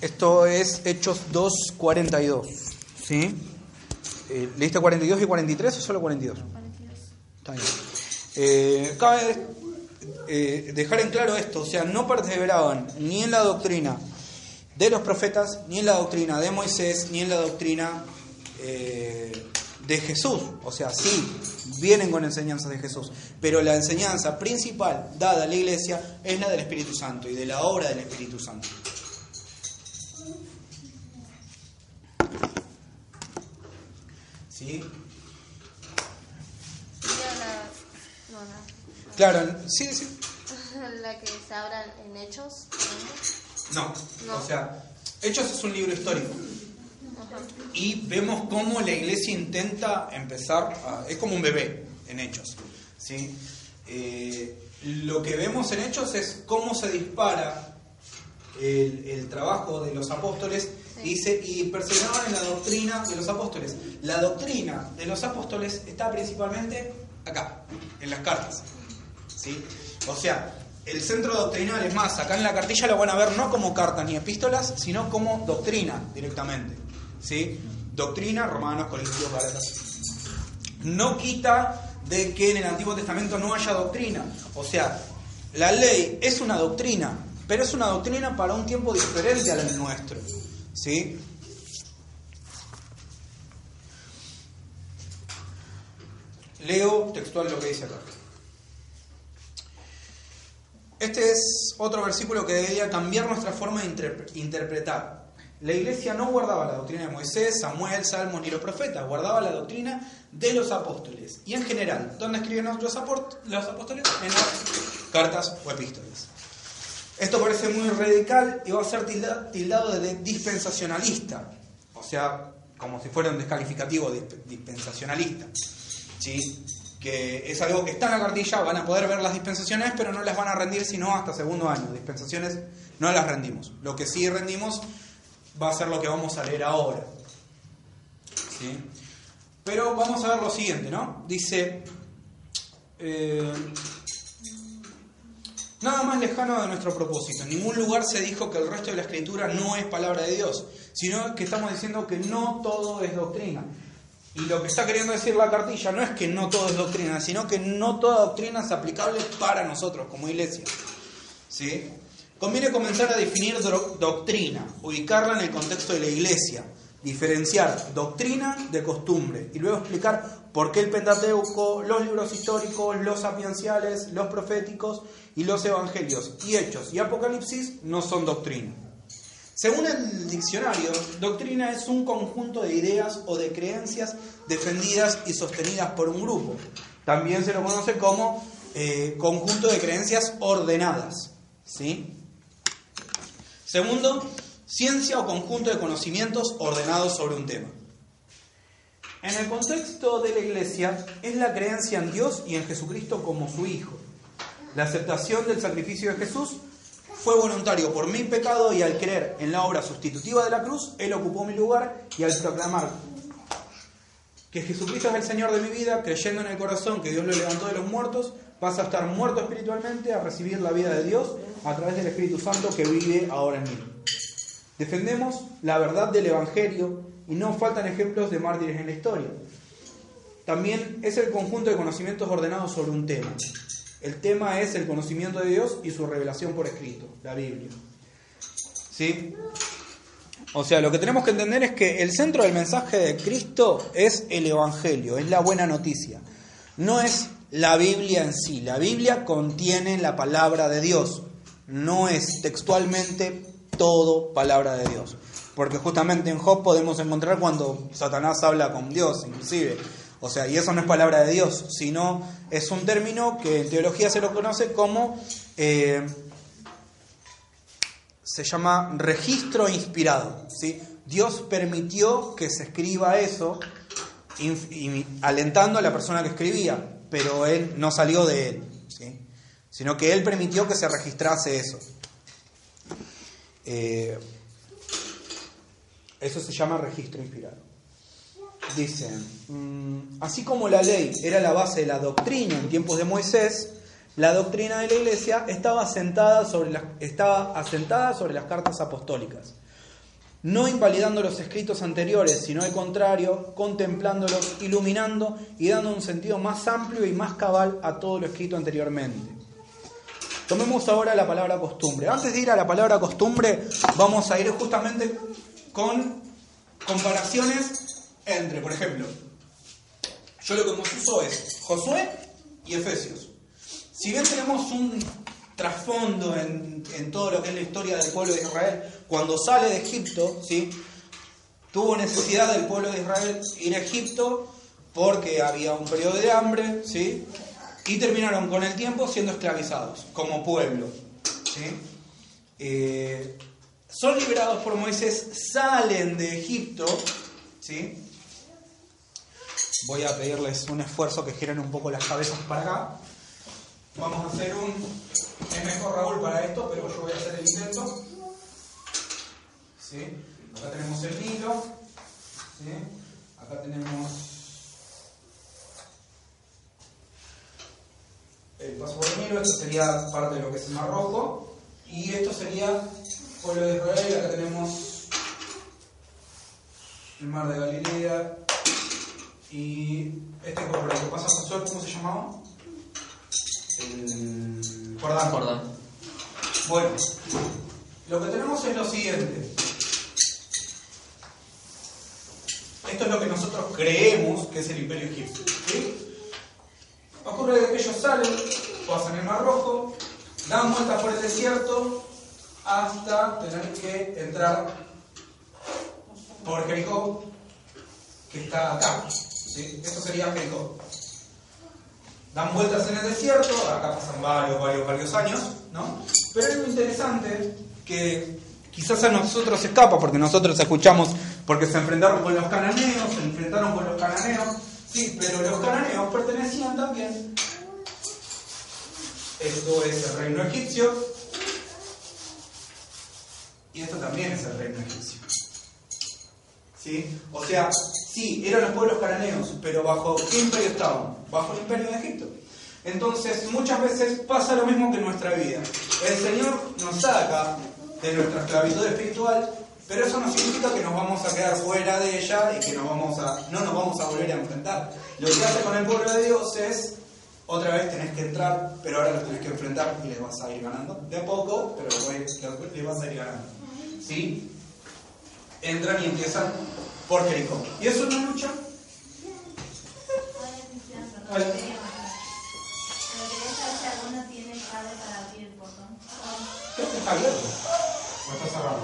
Esto es Hechos 2.42. ¿Sí? Eh, ¿Leíste 42 y 43 o solo 42? 42. Está bien. Eh, cabe eh, dejar en claro esto, o sea, no perseveraban ni en la doctrina de los profetas, ni en la doctrina de Moisés, ni en la doctrina de Jesús. O sea, sí, vienen con enseñanzas de Jesús, pero la enseñanza principal dada a la iglesia es la del Espíritu Santo y de la obra del Espíritu Santo. ¿Sí? Claro, sí, sí. La que se habla en Hechos. No, o sea, Hechos es un libro histórico. Y vemos cómo la iglesia intenta empezar, es como un bebé en Hechos. ¿sí? Eh, lo que vemos en Hechos es cómo se dispara el, el trabajo de los apóstoles Dice, y perseveraban en la doctrina de los apóstoles. La doctrina de los apóstoles está principalmente acá, en las cartas. ¿sí? O sea, el centro doctrinal, es más, acá en la cartilla lo van a ver no como cartas ni epístolas, sino como doctrina directamente. ¿sí? Doctrina, Romanos, Corintios, Galatas. No quita de que en el Antiguo Testamento no haya doctrina. O sea, la ley es una doctrina, pero es una doctrina para un tiempo diferente al nuestro. Leo textual lo que dice acá. Este es otro versículo que debería cambiar nuestra forma de interpretar. La iglesia no guardaba la doctrina de Moisés, Samuel, Salmos ni los profetas, guardaba la doctrina de los apóstoles. Y en general, ¿dónde escriben los apóstoles? En las cartas o epístolas. Esto parece muy radical y va a ser tildado de dispensacionalista, o sea, como si fuera un descalificativo dispensacionalista. ¿sí? Que es algo que está en la cartilla, van a poder ver las dispensaciones, pero no las van a rendir sino hasta segundo año. Dispensaciones no las rendimos. Lo que sí rendimos va a ser lo que vamos a leer ahora. ¿sí? Pero vamos a ver lo siguiente, ¿no? Dice. Eh, Nada más lejano de nuestro propósito. En ningún lugar se dijo que el resto de la escritura no es palabra de Dios, sino que estamos diciendo que no todo es doctrina. Y lo que está queriendo decir la cartilla no es que no todo es doctrina, sino que no toda doctrina es aplicable para nosotros como iglesia. ¿Sí? Conviene comenzar a definir doctrina, ubicarla en el contexto de la iglesia, diferenciar doctrina de costumbre y luego explicar por qué el Pentateuco, los libros históricos, los sapienciales, los proféticos y los evangelios y hechos y apocalipsis no son doctrina. Según el diccionario, doctrina es un conjunto de ideas o de creencias defendidas y sostenidas por un grupo. También se lo conoce como eh, conjunto de creencias ordenadas. ¿sí? Segundo, ciencia o conjunto de conocimientos ordenados sobre un tema. En el contexto de la iglesia es la creencia en Dios y en Jesucristo como su Hijo. La aceptación del sacrificio de Jesús fue voluntario por mi pecado y al creer en la obra sustitutiva de la cruz, Él ocupó mi lugar y al proclamar que Jesucristo es el Señor de mi vida, creyendo en el corazón que Dios lo levantó de los muertos, pasa a estar muerto espiritualmente, a recibir la vida de Dios a través del Espíritu Santo que vive ahora en mí. Defendemos la verdad del Evangelio y no faltan ejemplos de mártires en la historia. También es el conjunto de conocimientos ordenados sobre un tema. El tema es el conocimiento de Dios y su revelación por escrito, la Biblia. ¿Sí? O sea, lo que tenemos que entender es que el centro del mensaje de Cristo es el Evangelio, es la buena noticia. No es la Biblia en sí. La Biblia contiene la palabra de Dios. No es textualmente todo palabra de Dios. Porque justamente en Job podemos encontrar cuando Satanás habla con Dios, inclusive. O sea, y eso no es palabra de Dios, sino es un término que en teología se lo conoce como, eh, se llama registro inspirado. ¿sí? Dios permitió que se escriba eso, alentando a la persona que escribía, pero él no salió de él, sino que él permitió que se registrase eso. Eh, eso se llama registro inspirado. Dicen, mm, así como la ley era la base de la doctrina en tiempos de Moisés, la doctrina de la iglesia estaba, asentada sobre las, estaba asentada sobre las cartas apostólicas, no invalidando los escritos anteriores, sino al contrario, contemplándolos, iluminando y dando un sentido más amplio y más cabal a todo lo escrito anteriormente. Tomemos ahora la palabra costumbre. Antes de ir a la palabra costumbre, vamos a ir justamente con comparaciones entre, por ejemplo, yo lo que uso es Josué y Efesios. Si bien tenemos un trasfondo en, todo lo que es la historia del pueblo de Israel, cuando sale de Egipto, ¿sí? tuvo necesidad del pueblo de Israel ir a Egipto porque había un periodo de hambre, ¿sí? y terminaron con el tiempo siendo esclavizados como pueblo. ¿sí? Eh, son liberados por Moisés, salen de Egipto, ¿sí? Voy a pedirles un esfuerzo que giren un poco las cabezas para acá. Vamos a hacer un... Mejor Raúl para esto, pero yo voy a hacer el intento. ¿Sí? Acá tenemos el Nilo. ¿Sí? Acá tenemos el paso por el Nilo. Esto sería parte de lo que es el Mar Rojo. Y esto sería pueblo de Israel. Acá tenemos el Mar de Galilea. Y este por lo que pasa Josué, ¿cómo se llamaba? el Jordán. Bueno, lo que tenemos es lo siguiente. Esto es lo que nosotros creemos que es el imperio egipcio. Ocurre que ellos salen, pasan el Mar Rojo, dan vuelta por el desierto hasta tener que entrar por Jericó, que está acá. Esto sería Jericó dan vueltas en el desierto, acá pasan varios, varios, varios años, ¿no? Pero es muy interesante que quizás a nosotros escapa, porque nosotros escuchamos, porque se enfrentaron con los cananeos, se enfrentaron con los cananeos, sí, pero los cananeos pertenecían también, esto es el reino egipcio, y esto también es el reino egipcio. ¿Sí? O sea, sí, eran los pueblos cananeos, pero ¿bajo qué imperio estaban? Bajo el imperio de Egipto. Entonces, muchas veces pasa lo mismo que en nuestra vida. El Señor nos saca de nuestra esclavitud espiritual, pero eso no significa que nos vamos a quedar fuera de ella y que nos vamos a, no nos vamos a volver a enfrentar. Lo que hace con el pueblo de Dios es, otra vez tenés que entrar, pero ahora los tenés que enfrentar y les vas a ir ganando. De a poco, pero les vas a ir ganando. ¿Sí? entran y empiezan por Jericó. ¿Y eso es una lucha? Está abierto. ¿O está cerrado?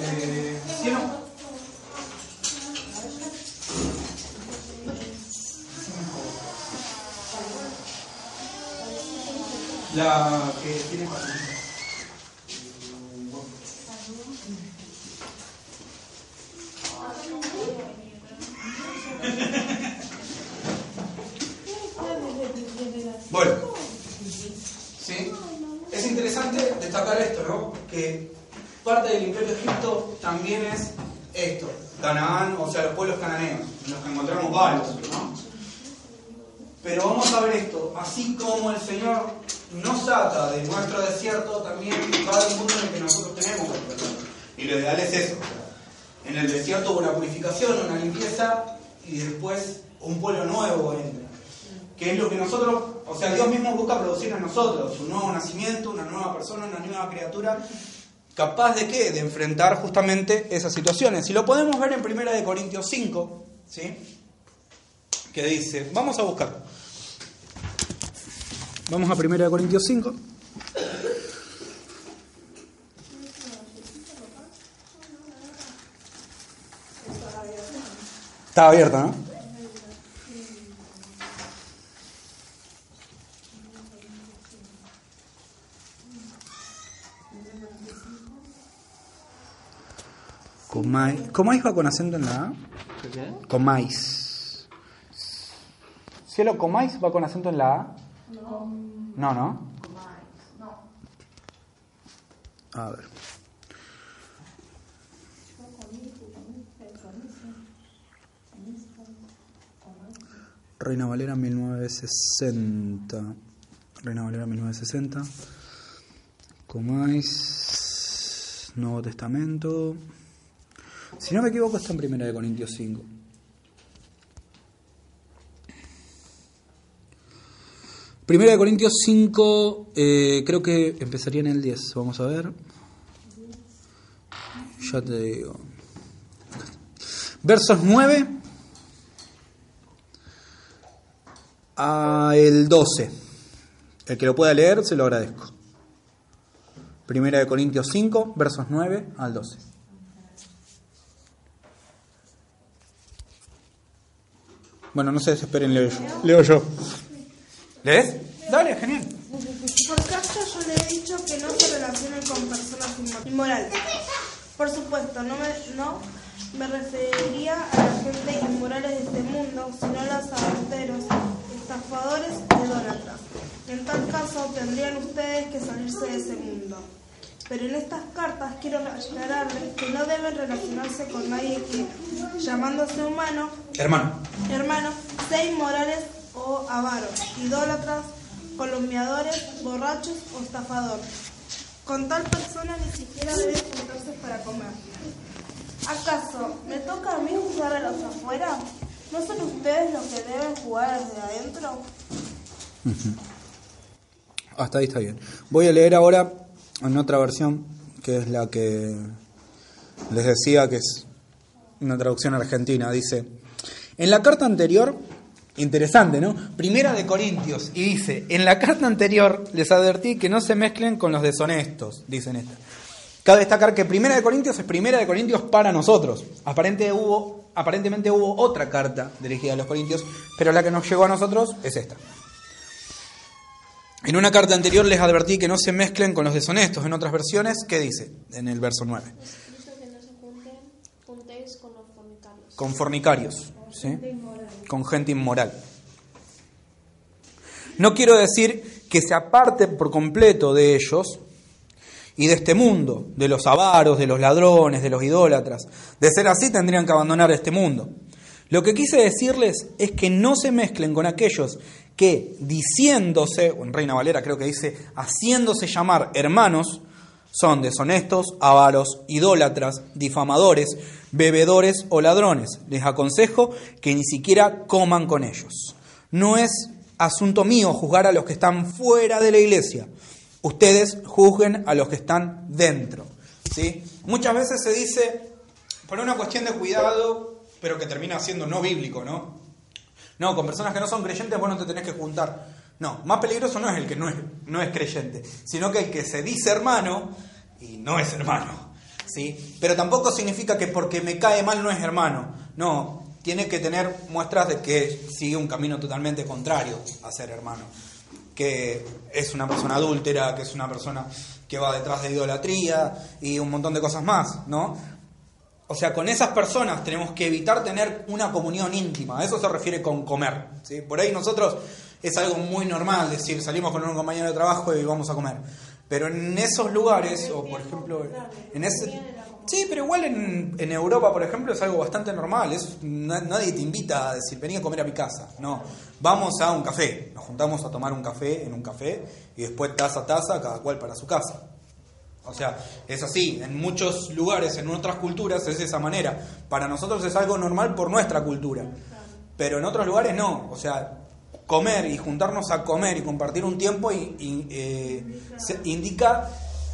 Eh, ¿Sí o no? La que tiene Bueno, ¿sí? Es interesante destacar esto, ¿no? Que parte del imperio de Egipto también es esto, Canaán, o sea, los pueblos cananeos, en los que encontramos varios, ¿no? Pero vamos a ver esto, así como el Señor nos saca de nuestro desierto, también va al mundo en el que nosotros tenemos que Y lo ideal es eso. Hubo una purificación, una limpieza, y después un pueblo nuevo entra que es lo que nosotros, o sea, Dios mismo busca producir en nosotros, un nuevo nacimiento, una nueva persona, una nueva criatura, capaz de qué? De enfrentar justamente esas situaciones. Y lo podemos ver en 1 de Corintios 5, ¿sí? Que dice, vamos a buscar. Vamos a 1 de Corintios 5. Está abierta, ¿no? Comáis. ¿Comáis va con acento en la A? Comáis. ¿Cielo comáis va con acento en la A? No. No, ¿no? A ver. Reina Valera 1960. Reina Valera 1960. Comáis. Nuevo Testamento. Si no me equivoco, está en Primera de Corintios 5. Primera de Corintios 5, eh, creo que empezaría en el 10. Vamos a ver. Ya te digo. Versos 9 a el 12. El que lo pueda leer, se lo agradezco. Primera de Corintios 5, versos 9 al 12. Bueno, no se desesperen, leo yo. Leo yo. ¿Lees? Dale, genial. Por caso yo le he dicho que no se relacionen con personas inmorales. Por supuesto, no me, no me referiría a la gente inmorales de este mundo, sino a los adulteros, estafadores y idólatras. En tal caso, tendrían ustedes que salirse de ese mundo. Pero en estas cartas quiero aclararles que no deben relacionarse con nadie que, llamándose humano, Hermano. hermano, sea inmorales o avaros, idólatras, columniadores, borrachos o estafadores. Con tal persona ni siquiera deben juntarse para comer. ¿Acaso me toca a mí jugar a los afuera? ¿No son ustedes los que deben jugar desde adentro? Hasta ahí está bien. Voy a leer ahora en otra versión, que es la que les decía que es una traducción argentina. Dice, en la carta anterior, interesante, ¿no? Primera de Corintios, y dice, en la carta anterior les advertí que no se mezclen con los deshonestos, dicen esta. Cabe destacar que Primera de Corintios es Primera de Corintios para nosotros. Aparente hubo, aparentemente hubo otra carta dirigida a los Corintios, pero la que nos llegó a nosotros es esta. En una carta anterior les advertí que no se mezclen con los deshonestos. En otras versiones, ¿qué dice en el verso 9? Escrito que no se junten, juntéis con los fornicarios. Con fornicarios, ¿sí? con gente inmoral. No quiero decir que se aparten por completo de ellos y de este mundo, de los avaros, de los ladrones, de los idólatras. De ser así tendrían que abandonar este mundo. Lo que quise decirles es que no se mezclen con aquellos que diciéndose, o en Reina Valera creo que dice, haciéndose llamar hermanos, son deshonestos, avaros, idólatras, difamadores, bebedores o ladrones. Les aconsejo que ni siquiera coman con ellos. No es asunto mío juzgar a los que están fuera de la iglesia. Ustedes juzguen a los que están dentro. ¿sí? Muchas veces se dice, por una cuestión de cuidado, pero que termina siendo no bíblico, ¿no? No, con personas que no son creyentes vos no te tenés que juntar. No, más peligroso no es el que no es, no es creyente, sino que el que se dice hermano y no es hermano. ¿sí? Pero tampoco significa que porque me cae mal no es hermano. No, tiene que tener muestras de que sigue un camino totalmente contrario a ser hermano. Que es una persona adúltera, que es una persona que va detrás de idolatría y un montón de cosas más, ¿no? O sea, con esas personas tenemos que evitar tener una comunión íntima. Eso se refiere con comer. ¿sí? Por ahí nosotros es algo muy normal decir, salimos con un compañero de trabajo y vamos a comer. Pero en esos lugares, o por ejemplo, en ese... Sí, pero igual en, en Europa, por ejemplo, es algo bastante normal. Es, na- nadie te invita a decir, vení a comer a mi casa. No, vamos a un café. Nos juntamos a tomar un café en un café y después taza a taza, cada cual para su casa. O sea, es así. En muchos lugares, en otras culturas, es de esa manera. Para nosotros es algo normal por nuestra cultura. Pero en otros lugares no. O sea, comer y juntarnos a comer y compartir un tiempo y, eh, se- indica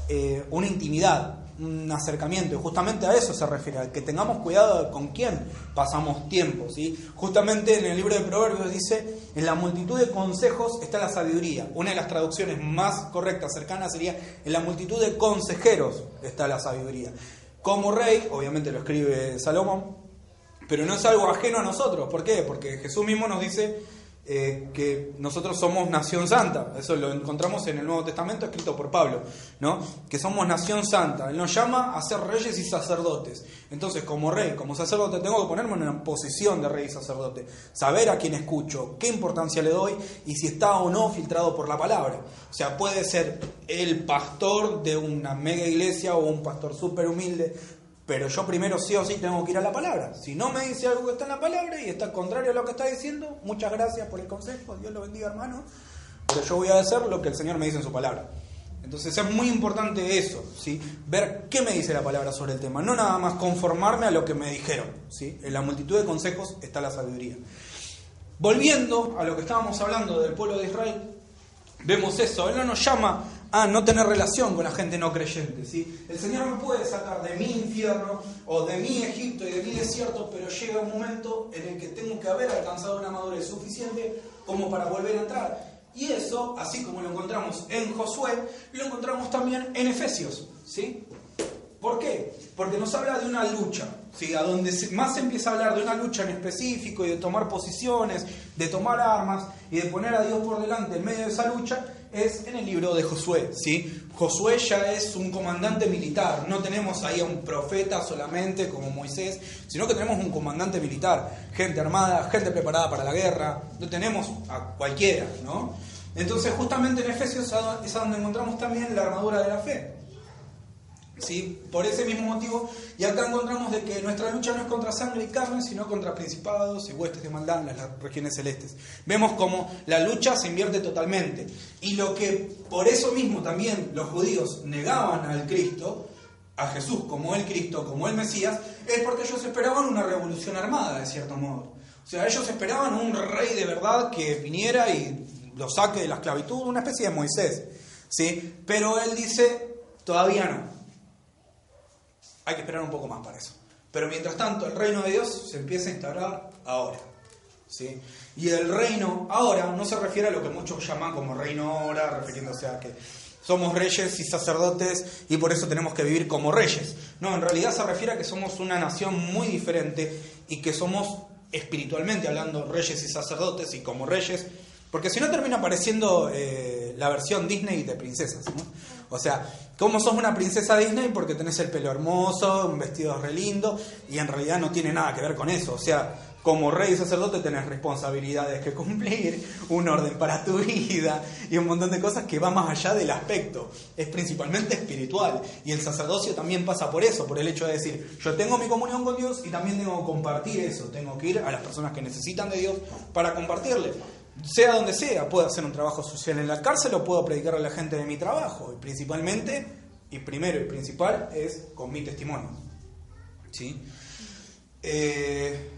eh, una intimidad, un acercamiento. Y justamente a eso se refiere, a que tengamos cuidado con quién pasamos tiempo. ¿sí? Justamente en el libro de Proverbios dice, en la multitud de consejos está la sabiduría. Una de las traducciones más correctas, cercanas, sería, en la multitud de consejeros está la sabiduría. Como rey, obviamente lo escribe Salomón, pero no es algo ajeno a nosotros. ¿Por qué? Porque Jesús mismo nos dice eh, que nosotros somos nación santa, eso lo encontramos en el Nuevo Testamento escrito por Pablo, ¿no? que somos nación santa, Él nos llama a ser reyes y sacerdotes, entonces como rey, como sacerdote, tengo que ponerme en una posición de rey y sacerdote, saber a quién escucho, qué importancia le doy y si está o no filtrado por la palabra, o sea, puede ser el pastor de una mega iglesia o un pastor súper humilde, pero yo primero sí o sí tengo que ir a la palabra. Si no me dice algo que está en la palabra y está contrario a lo que está diciendo, muchas gracias por el consejo, Dios lo bendiga hermano, pero yo voy a hacer lo que el Señor me dice en su palabra. Entonces es muy importante eso, ¿sí? ver qué me dice la palabra sobre el tema, no nada más conformarme a lo que me dijeron. ¿sí? En la multitud de consejos está la sabiduría. Volviendo a lo que estábamos hablando del pueblo de Israel, vemos eso, Él no nos llama a no tener relación con la gente no creyente. ¿sí? El Señor me puede sacar de mi infierno o de mi Egipto y de mi desierto, pero llega un momento en el que tengo que haber alcanzado una madurez suficiente como para volver a entrar. Y eso, así como lo encontramos en Josué, lo encontramos también en Efesios. ¿sí? ¿Por qué? Porque nos habla de una lucha, ¿sí? a donde más se empieza a hablar de una lucha en específico y de tomar posiciones, de tomar armas y de poner a Dios por delante en medio de esa lucha, es en el libro de Josué. ¿sí? Josué ya es un comandante militar, no tenemos ahí a un profeta solamente como Moisés, sino que tenemos un comandante militar, gente armada, gente preparada para la guerra, no tenemos a cualquiera, ¿no? Entonces justamente en Efesios es donde encontramos también la armadura de la fe. ¿Sí? Por ese mismo motivo, y acá encontramos de que nuestra lucha no es contra sangre y carne, sino contra principados y huestes de maldad en las regiones celestes. Vemos como la lucha se invierte totalmente. Y lo que por eso mismo también los judíos negaban al Cristo, a Jesús como el Cristo, como el Mesías, es porque ellos esperaban una revolución armada, de cierto modo. O sea, ellos esperaban un rey de verdad que viniera y lo saque de la esclavitud, una especie de Moisés. ¿sí? Pero él dice, todavía no hay que esperar un poco más para eso. Pero mientras tanto, el reino de Dios se empieza a instaurar ahora. ¿sí? Y el reino ahora no se refiere a lo que muchos llaman como reino ahora, refiriéndose a que somos reyes y sacerdotes y por eso tenemos que vivir como reyes. No, en realidad se refiere a que somos una nación muy diferente y que somos espiritualmente hablando reyes y sacerdotes y como reyes, porque si no termina apareciendo eh, la versión Disney de princesas. O sea, ¿cómo sos una princesa Disney? Porque tenés el pelo hermoso, un vestido re lindo, y en realidad no tiene nada que ver con eso. O sea, como rey y sacerdote tenés responsabilidades que cumplir, un orden para tu vida y un montón de cosas que va más allá del aspecto. Es principalmente espiritual. Y el sacerdocio también pasa por eso, por el hecho de decir, yo tengo mi comunión con Dios y también tengo que compartir eso. Tengo que ir a las personas que necesitan de Dios para compartirle sea donde sea, puedo hacer un trabajo social en la cárcel o puedo predicar a la gente de mi trabajo. Y principalmente, y primero y principal, es con mi testimonio. ¿Sí? Eh,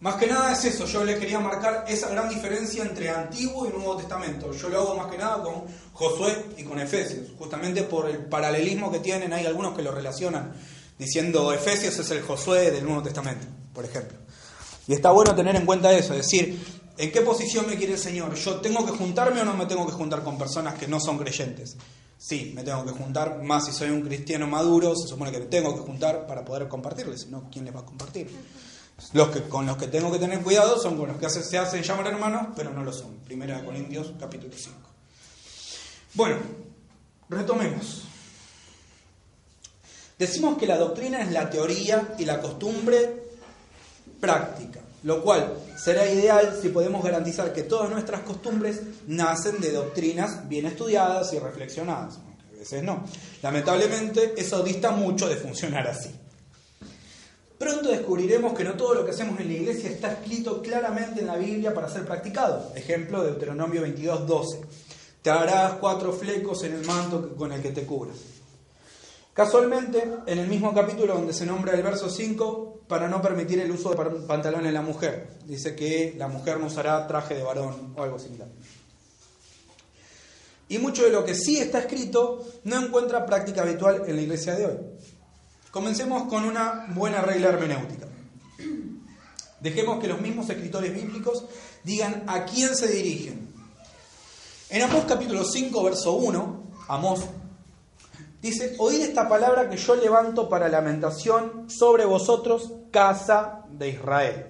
más que nada es eso, yo le quería marcar esa gran diferencia entre Antiguo y Nuevo Testamento. Yo lo hago más que nada con Josué y con Efesios, justamente por el paralelismo que tienen, hay algunos que lo relacionan diciendo Efesios es el Josué del Nuevo Testamento, por ejemplo. Y está bueno tener en cuenta eso, es decir, ¿En qué posición me quiere el Señor? ¿Yo tengo que juntarme o no me tengo que juntar con personas que no son creyentes? Sí, me tengo que juntar, más si soy un cristiano maduro, se supone que me tengo que juntar para poder compartirles, si no, ¿quién les va a compartir? Los que, con los que tengo que tener cuidado son con los que se hacen llamar hermanos, pero no lo son. Primera de Corintios, capítulo 5. Bueno, retomemos. Decimos que la doctrina es la teoría y la costumbre práctica lo cual será ideal si podemos garantizar que todas nuestras costumbres nacen de doctrinas bien estudiadas y reflexionadas. A veces no. Lamentablemente eso dista mucho de funcionar así. Pronto descubriremos que no todo lo que hacemos en la iglesia está escrito claramente en la Biblia para ser practicado. Ejemplo de Deuteronomio 22, 12. Te harás cuatro flecos en el manto con el que te cubras. Casualmente, en el mismo capítulo donde se nombra el verso 5, para no permitir el uso de pantalón en la mujer, dice que la mujer no usará traje de varón o algo similar. Y mucho de lo que sí está escrito no encuentra práctica habitual en la iglesia de hoy. Comencemos con una buena regla hermenéutica. Dejemos que los mismos escritores bíblicos digan a quién se dirigen. En Amós capítulo 5, verso 1, Amós Dice, oíd esta palabra que yo levanto para lamentación sobre vosotros, casa de Israel.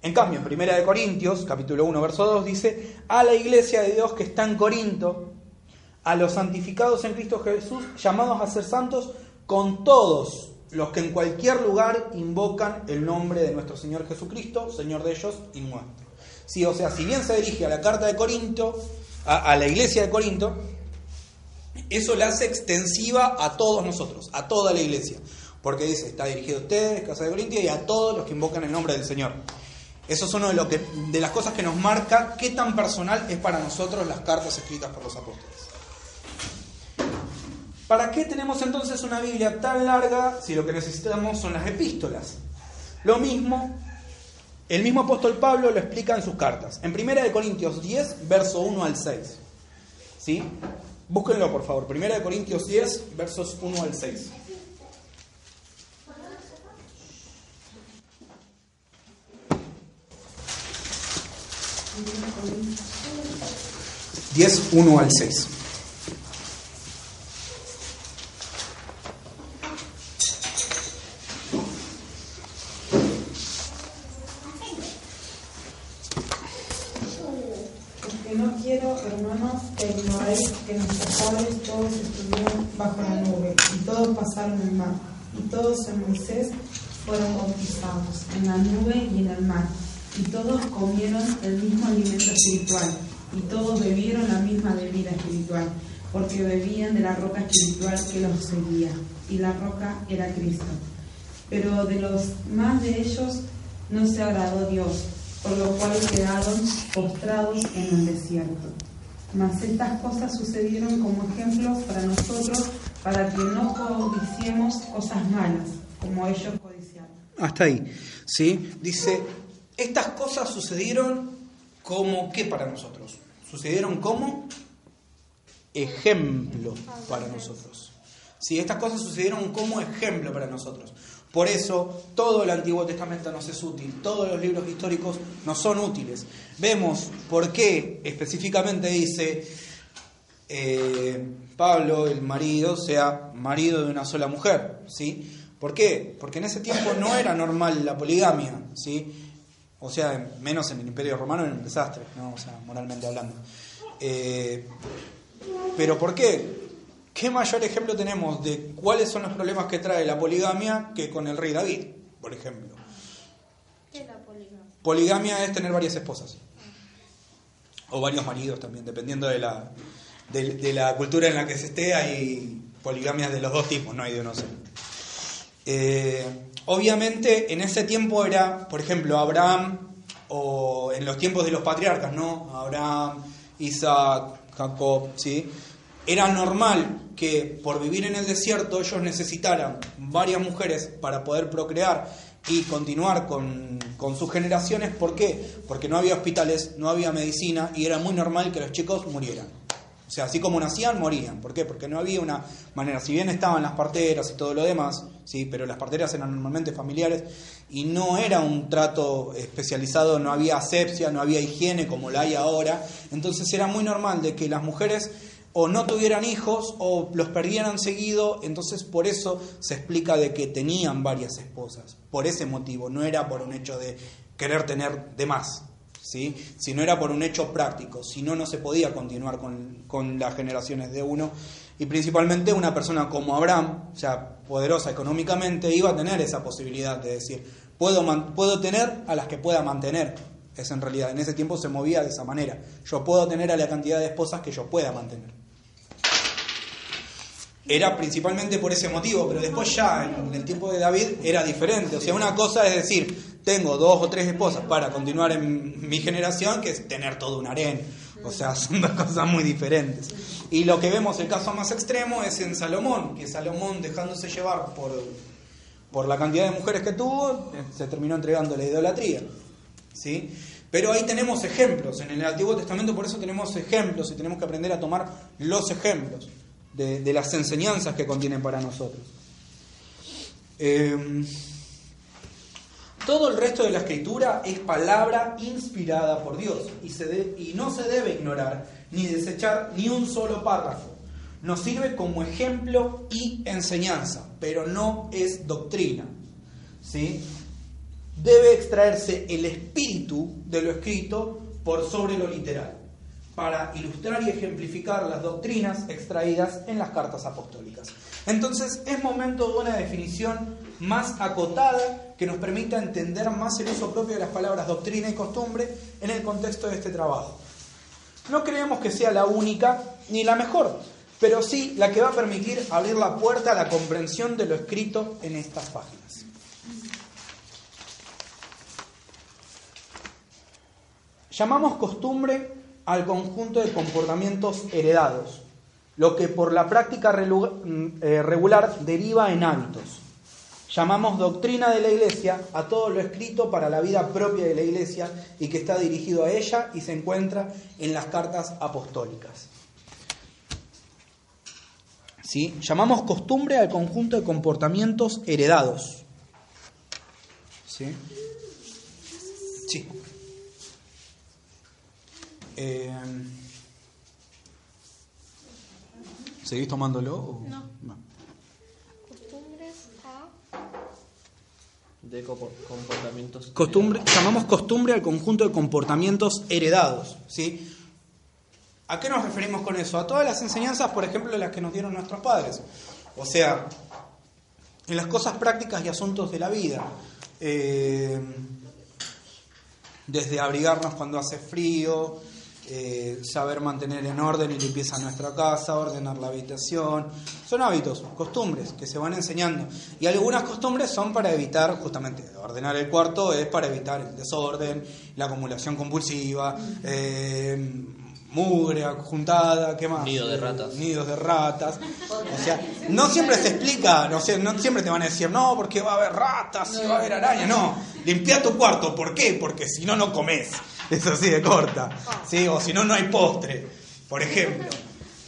En cambio, en Primera de Corintios, capítulo 1, verso 2, dice, a la iglesia de Dios que está en Corinto, a los santificados en Cristo Jesús, llamados a ser santos con todos los que en cualquier lugar invocan el nombre de nuestro Señor Jesucristo, Señor de ellos y nuestro. Sí, o sea, si bien se dirige a la carta de Corinto, a, a la iglesia de Corinto, eso la hace extensiva a todos nosotros, a toda la iglesia. Porque dice, está dirigido a ustedes, Casa de Corintia, y a todos los que invocan el nombre del Señor. Eso es una de, de las cosas que nos marca qué tan personal es para nosotros las cartas escritas por los apóstoles. ¿Para qué tenemos entonces una Biblia tan larga si lo que necesitamos son las epístolas? Lo mismo, el mismo apóstol Pablo lo explica en sus cartas. En 1 Corintios 10, verso 1 al 6. ¿Sí? Búsquenlo, por favor. 1 Corintios 10, versos 1 al 6. 10, 1 al 6. Porque no quiero, hermanos, que ignoréis que nuestros padres todos estuvieron bajo la nube, y todos pasaron el mar, en Moisés fueron bautizados, en la nube y en el mar, y todos comieron el mismo alimento espiritual, y todos bebieron la misma bebida espiritual, porque bebían de la roca espiritual que los seguía, y la roca era Cristo. Pero de los más de ellos no se agradó Dios, por lo cual quedaron postrados en el desierto. Mas estas cosas sucedieron como ejemplos para nosotros, para que no codiciemos cosas malas, como ellos codiciaron. Hasta ahí. ¿Sí? Dice, estas cosas sucedieron como qué para nosotros? Sucedieron como ejemplo para nosotros. Sí, estas cosas sucedieron como ejemplo para nosotros. Por eso todo el Antiguo Testamento nos es útil, todos los libros históricos nos son útiles. Vemos por qué específicamente dice eh, Pablo, el marido, sea marido de una sola mujer. ¿sí? ¿Por qué? Porque en ese tiempo no era normal la poligamia. ¿sí? O sea, menos en el Imperio Romano era un desastre, ¿no? o sea, moralmente hablando. Eh, ¿Pero por qué? ¿Qué mayor ejemplo tenemos de cuáles son los problemas que trae la poligamia que con el rey David, por ejemplo? ¿Qué es la poligamia? Poligamia es tener varias esposas. O varios maridos también, dependiendo de la, de, de la cultura en la que se esté, hay poligamias de los dos tipos, no hay de uno solo. Eh, obviamente en ese tiempo era, por ejemplo, Abraham, o en los tiempos de los patriarcas, ¿no? Abraham, Isaac, Jacob, ¿sí? Era normal que por vivir en el desierto ellos necesitaran varias mujeres para poder procrear y continuar con, con, sus generaciones. ¿Por qué? Porque no había hospitales, no había medicina y era muy normal que los chicos murieran. O sea, así como nacían, morían. ¿Por qué? Porque no había una manera, si bien estaban las parteras y todo lo demás, sí, pero las parteras eran normalmente familiares y no era un trato especializado, no había asepsia, no había higiene como la hay ahora. Entonces era muy normal de que las mujeres o no tuvieran hijos o los perdieran seguido, entonces por eso se explica de que tenían varias esposas, por ese motivo, no era por un hecho de querer tener de más, ¿sí? si no era por un hecho práctico, si no, no se podía continuar con, con las generaciones de uno, y principalmente una persona como Abraham, o sea, poderosa económicamente, iba a tener esa posibilidad de decir, puedo, puedo tener a las que pueda mantener, es en realidad, en ese tiempo se movía de esa manera, yo puedo tener a la cantidad de esposas que yo pueda mantener era principalmente por ese motivo, pero después ya en el tiempo de David era diferente. O sea, una cosa es decir, tengo dos o tres esposas para continuar en mi generación, que es tener todo un harén. O sea, son dos cosas muy diferentes. Y lo que vemos, el caso más extremo, es en Salomón, que Salomón dejándose llevar por, por la cantidad de mujeres que tuvo, se terminó entregando la idolatría. ¿Sí? Pero ahí tenemos ejemplos, en el Antiguo Testamento por eso tenemos ejemplos y tenemos que aprender a tomar los ejemplos de, de las enseñanzas que contienen para nosotros. Eh, todo el resto de la escritura es palabra inspirada por Dios y, no se debe ignorar ni desechar ni un solo párrafo. Nos sirve como ejemplo y enseñanza, pero no es doctrina. ¿sí? debe extraerse el espíritu de lo escrito por sobre lo literal, para ilustrar y ejemplificar las doctrinas extraídas en las cartas apostólicas. Entonces es momento de una definición más acotada que nos permita entender más el uso propio de las palabras doctrina y costumbre en el contexto de este trabajo. No creemos que sea la única ni la mejor, pero sí la que va a permitir abrir la puerta a la comprensión de lo escrito en estas páginas. Llamamos costumbre al conjunto de comportamientos heredados, lo que por la práctica eh, regular deriva en hábitos. Llamamos doctrina de la Iglesia a todo lo escrito para la vida propia de la Iglesia y que está dirigido a ella y se encuentra en las cartas apostólicas. ¿Sí? Llamamos costumbre al conjunto de comportamientos heredados. ¿Sí? Sí. Eh, ¿Seguís tomándolo? No. Costumbres a. De comportamientos. Costumbre, llamamos costumbre al conjunto de comportamientos heredados. ¿sí? ¿A qué nos referimos con eso? A todas las enseñanzas, por ejemplo, las que nos dieron nuestros padres. O sea, en las cosas prácticas y asuntos de la vida. Eh, desde abrigarnos cuando hace frío, eh, saber mantener en orden y limpieza nuestra casa, ordenar la habitación. Son hábitos, costumbres que se van enseñando. Y algunas costumbres son para evitar, justamente, ordenar el cuarto es para evitar el desorden, la acumulación compulsiva. Eh, mugre juntada, ¿qué más? Nidos de ratas. Nidos de ratas. O sea, no siempre se explica, no, sé, no siempre te van a decir, no, porque va a haber ratas y va a haber arañas. No, limpia tu cuarto. ¿Por qué? Porque si no, no comes. Eso sí, de corta. ¿sí? O si no, no hay postre, por ejemplo.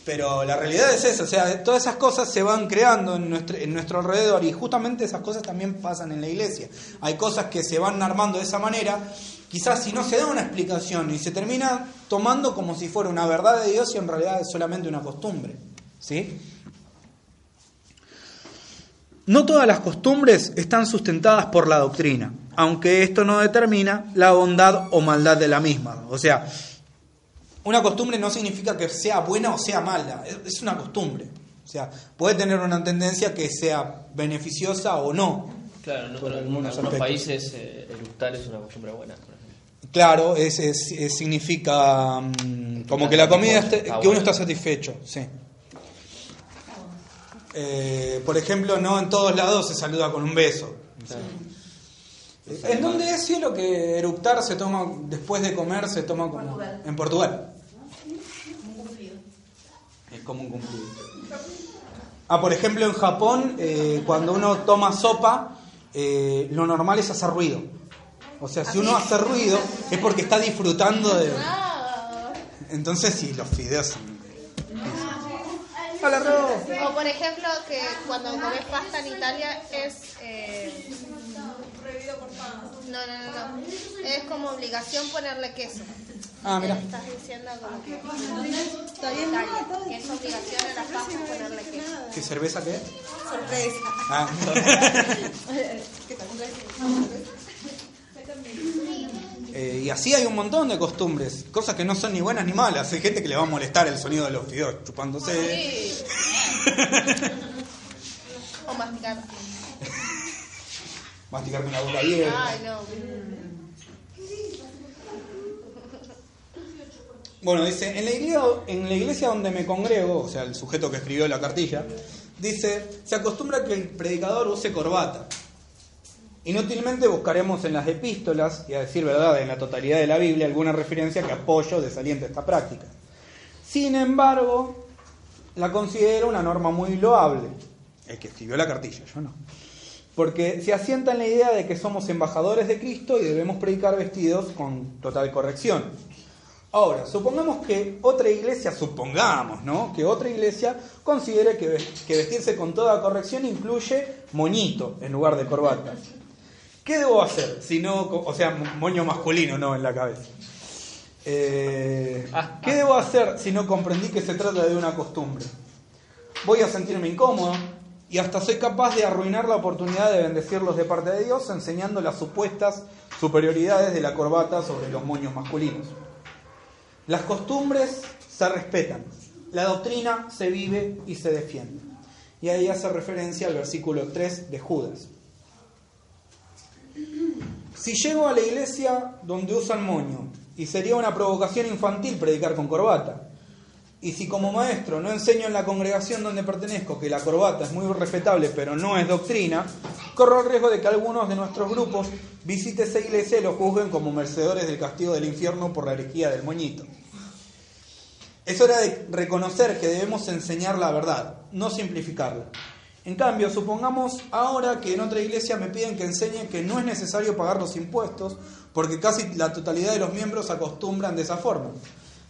Pero la realidad es esa, o sea, todas esas cosas se van creando en nuestro, en nuestro alrededor y justamente esas cosas también pasan en la iglesia. Hay cosas que se van armando de esa manera quizás si no se da una explicación y se termina tomando como si fuera una verdad de Dios y en realidad es solamente una costumbre. ¿sí? No todas las costumbres están sustentadas por la doctrina, aunque esto no determina la bondad o maldad de la misma. O sea, una costumbre no significa que sea buena o sea mala, es una costumbre. O sea, puede tener una tendencia que sea beneficiosa o no. Claro, en algunos países eh, eructar es una costumbre buena. Claro, es, significa mm, como que la comida, que uno está satisfecho, sí. Eh, por ejemplo, no en todos lados se saluda con un beso. ¿En dónde es cielo que eructar se toma después de comer se toma como en Portugal? Es como un cumplido. Ah, por ejemplo, en Japón, eh, cuando uno toma sopa, eh, lo normal es hacer ruido. O sea, si uno hace ruido es porque está disfrutando de... Entonces sí, los fideos Hola, O por ejemplo, que cuando comes pasta en Italia es... Eh... No, no, no, no. Es como obligación ponerle queso. Ah, mira. Estás diciendo como que... que es obligación en las pastas ponerle queso. ¿Qué cerveza qué? Sorpresa. Ah. Eh, y así hay un montón de costumbres, cosas que no son ni buenas ni malas. Hay gente que le va a molestar el sonido de los fideos chupándose. o masticar. Masticarme una boca bien. Ay, no. Bueno, dice, en la, iglesia, en la iglesia donde me congrego, o sea, el sujeto que escribió la cartilla, dice, se acostumbra que el predicador use corbata. Inútilmente buscaremos en las epístolas, y a decir verdad, en la totalidad de la Biblia, alguna referencia que apoyo desaliente esta práctica. Sin embargo, la considero una norma muy loable. El que escribió la cartilla, yo no. Porque se asienta en la idea de que somos embajadores de Cristo y debemos predicar vestidos con total corrección. Ahora, supongamos que otra iglesia, supongamos, ¿no? Que otra iglesia considere que, que vestirse con toda corrección incluye moñito en lugar de corbata. ¿Qué debo hacer? Si no, o sea, moño masculino, no en la cabeza. Eh, ah, ¿Qué ah. debo hacer si no comprendí que se trata de una costumbre? Voy a sentirme incómodo y hasta soy capaz de arruinar la oportunidad de bendecirlos de parte de Dios enseñando las supuestas superioridades de la corbata sobre los moños masculinos. Las costumbres se respetan, la doctrina se vive y se defiende. Y ahí hace referencia al versículo 3 de Judas. Si llego a la iglesia donde usan moño, y sería una provocación infantil predicar con corbata, y si como maestro no enseño en la congregación donde pertenezco que la corbata es muy respetable pero no es doctrina, corro el riesgo de que algunos de nuestros grupos visiten esa iglesia y lo juzguen como merecedores del castigo del infierno por la herejía del moñito. Es hora de reconocer que debemos enseñar la verdad, no simplificarla. En cambio, supongamos ahora que en otra iglesia me piden que enseñe que no es necesario pagar los impuestos porque casi la totalidad de los miembros acostumbran de esa forma.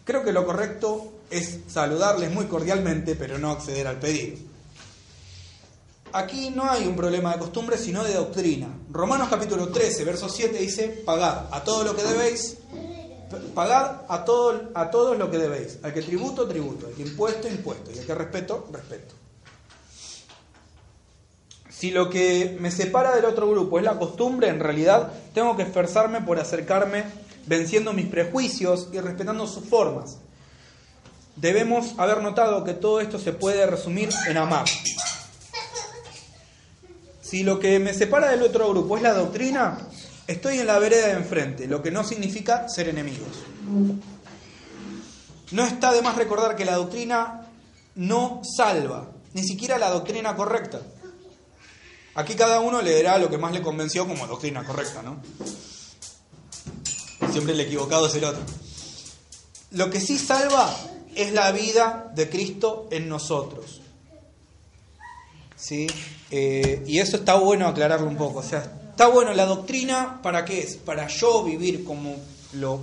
Creo que lo correcto es saludarles muy cordialmente, pero no acceder al pedido. Aquí no hay un problema de costumbre, sino de doctrina. Romanos capítulo 13, verso 7 dice, pagad a todo lo que debéis, pagad a, todo, a todos lo que debéis, al que tributo, tributo, al que impuesto, impuesto, y al que respeto, respeto. Si lo que me separa del otro grupo es la costumbre, en realidad tengo que esforzarme por acercarme venciendo mis prejuicios y respetando sus formas. Debemos haber notado que todo esto se puede resumir en amar. Si lo que me separa del otro grupo es la doctrina, estoy en la vereda de enfrente, lo que no significa ser enemigos. No está de más recordar que la doctrina no salva, ni siquiera la doctrina correcta. Aquí cada uno leerá lo que más le convenció como doctrina correcta, ¿no? Siempre el equivocado es el otro. Lo que sí salva es la vida de Cristo en nosotros. ¿Sí? Eh, y eso está bueno aclararlo un poco. O sea, está bueno la doctrina, ¿para qué es? Para yo vivir como lo,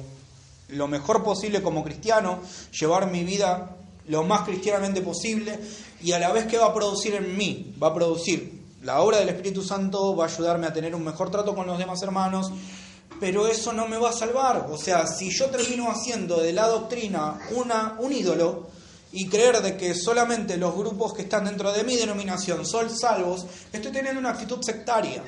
lo mejor posible como cristiano, llevar mi vida lo más cristianamente posible y a la vez que va a producir en mí, va a producir la obra del Espíritu Santo, va a ayudarme a tener un mejor trato con los demás hermanos, pero eso no me va a salvar. O sea, si yo termino haciendo de la doctrina una, un ídolo y creer de que solamente los grupos que están dentro de mi denominación son salvos, estoy teniendo una actitud sectaria.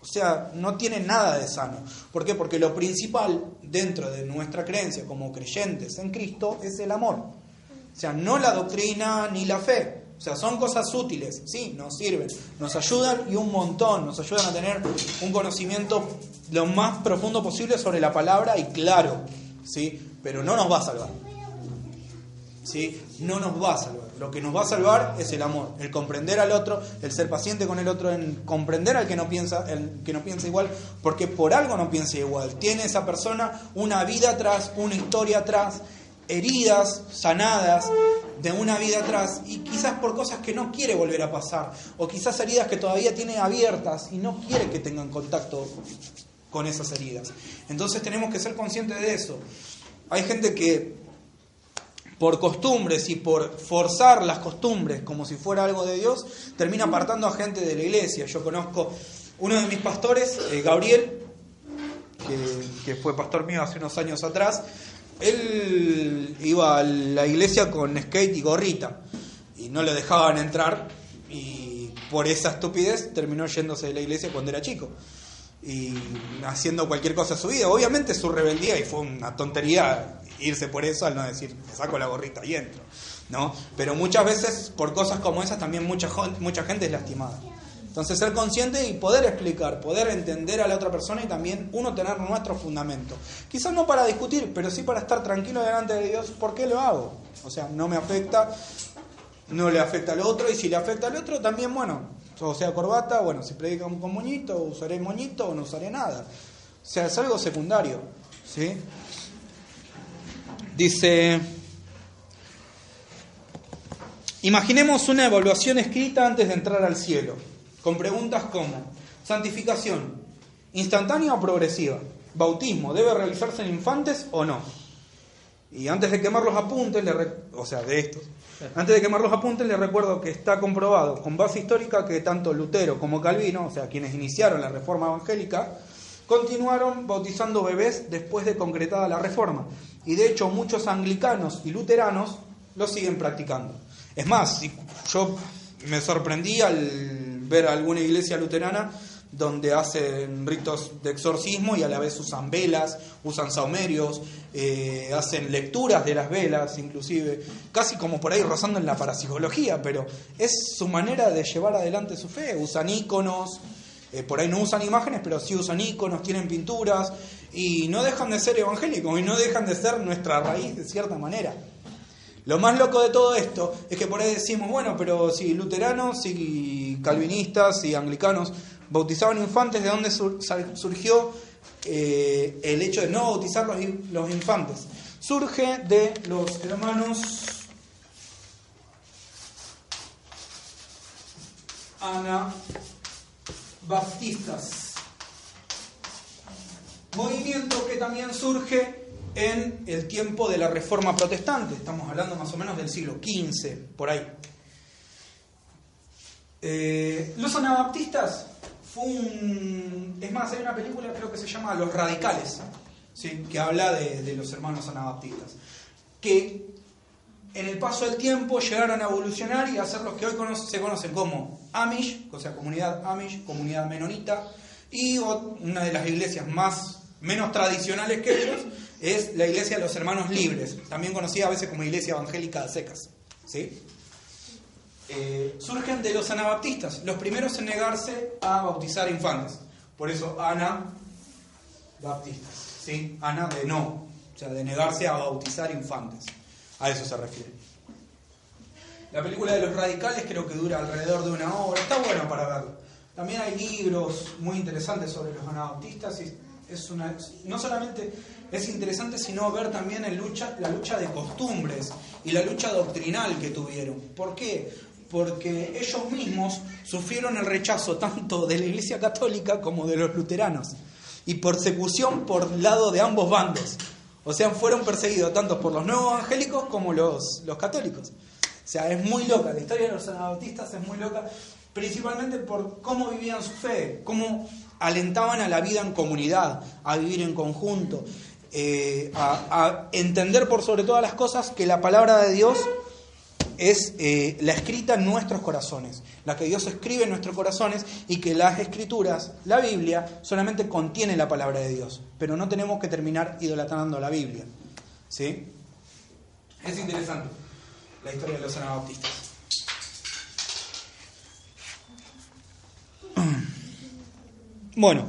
O sea, no tiene nada de sano. ¿Por qué? Porque lo principal dentro de nuestra creencia como creyentes en Cristo es el amor. O sea, no la doctrina ni la fe. O sea, son cosas útiles, sí, nos sirven, nos ayudan y un montón, nos ayudan a tener un conocimiento lo más profundo posible sobre la palabra y claro, ¿sí? Pero no nos va a salvar. ¿Sí? No nos va a salvar. Lo que nos va a salvar es el amor, el comprender al otro, el ser paciente con el otro, en comprender al que no piensa, el que no piensa igual, porque por algo no piensa igual. Tiene esa persona una vida atrás, una historia atrás, heridas sanadas de una vida atrás y quizás por cosas que no quiere volver a pasar o quizás heridas que todavía tiene abiertas y no quiere que tengan contacto con esas heridas. Entonces tenemos que ser conscientes de eso. Hay gente que por costumbres y por forzar las costumbres como si fuera algo de Dios, termina apartando a gente de la iglesia. Yo conozco uno de mis pastores, eh, Gabriel, que, que fue pastor mío hace unos años atrás, él iba a la iglesia con skate y gorrita y no le dejaban entrar y por esa estupidez terminó yéndose de la iglesia cuando era chico y haciendo cualquier cosa a su vida. Obviamente su rebeldía y fue una tontería irse por eso al no decir saco la gorrita y entro, ¿no? Pero muchas veces por cosas como esas también mucha, mucha gente es lastimada. Entonces ser consciente y poder explicar, poder entender a la otra persona y también uno tener nuestro fundamento. Quizás no para discutir, pero sí para estar tranquilo delante de Dios, ¿por qué lo hago? O sea, no me afecta, no le afecta al otro y si le afecta al otro también, bueno, o sea, corbata, bueno, si predica con moñito, usaré moñito o no usaré nada. O sea, es algo secundario, ¿sí? Dice... Imaginemos una evaluación escrita antes de entrar al cielo con preguntas como santificación, instantánea o progresiva, bautismo, ¿debe realizarse en infantes o no? Y antes de quemar los apuntes, le o sea, de estos, antes de quemar los apuntes, les recuerdo que está comprobado con base histórica que tanto Lutero como Calvino, o sea, quienes iniciaron la reforma evangélica, continuaron bautizando bebés después de concretada la reforma. Y de hecho, muchos anglicanos y luteranos lo siguen practicando. Es más, yo me sorprendí al ver alguna iglesia luterana donde hacen ritos de exorcismo y a la vez usan velas, usan saumerios, eh, hacen lecturas de las velas inclusive, casi como por ahí rozando en la parapsicología, pero es su manera de llevar adelante su fe, usan íconos, eh, por ahí no usan imágenes, pero sí usan íconos, tienen pinturas y no dejan de ser evangélicos y no dejan de ser nuestra raíz de cierta manera. Lo más loco de todo esto es que por ahí decimos, bueno, pero si luteranos, si calvinistas, si anglicanos bautizaban infantes, ¿de dónde surgió eh, el hecho de no bautizar los, los infantes? Surge de los hermanos anabaptistas. Movimiento que también surge en el tiempo de la Reforma Protestante, estamos hablando más o menos del siglo XV, por ahí. Eh, los anabaptistas fue un... Es más, hay una película creo que se llama Los Radicales, ¿sí? que habla de, los hermanos anabaptistas, que en el paso del tiempo llegaron a evolucionar y a ser los que hoy se conocen como Amish, o sea, comunidad Amish, comunidad menonita, y una de las iglesias más menos tradicionales que ellos es la iglesia de los hermanos libres, también conocida a veces como iglesia evangélica de secas. ¿sí? Eh, surgen de los anabaptistas, los primeros en negarse a bautizar infantes. Por eso Ana Baptistas, ¿sí? Ana de no, o sea, de negarse a bautizar infantes. A eso se refiere. La película de los radicales creo que dura alrededor de una hora, está bueno para verlo. También hay libros muy interesantes sobre los anabaptistas y es una, no solamente es interesante, sino ver también la lucha de costumbres y la lucha doctrinal que tuvieron. ¿Por qué? Porque ellos mismos sufrieron el rechazo tanto de la Iglesia Católica como de los luteranos y persecución por lado de ambos bandos. O sea, fueron perseguidos tanto por los nuevos evangélicos como los, los católicos. O sea, es muy loca, la historia de los anabautistas es muy loca, principalmente por cómo vivían su fe, cómo alentaban a la vida en comunidad, a vivir en conjunto, eh, a, entender por sobre todas las cosas que la palabra de Dios es eh, la escrita en nuestros corazones, la que Dios escribe en nuestros corazones y que las escrituras, la Biblia, solamente contiene la palabra de Dios, pero no tenemos que terminar idolatrando la Biblia. ¿Sí? Es interesante la historia de los anabaptistas. Bueno,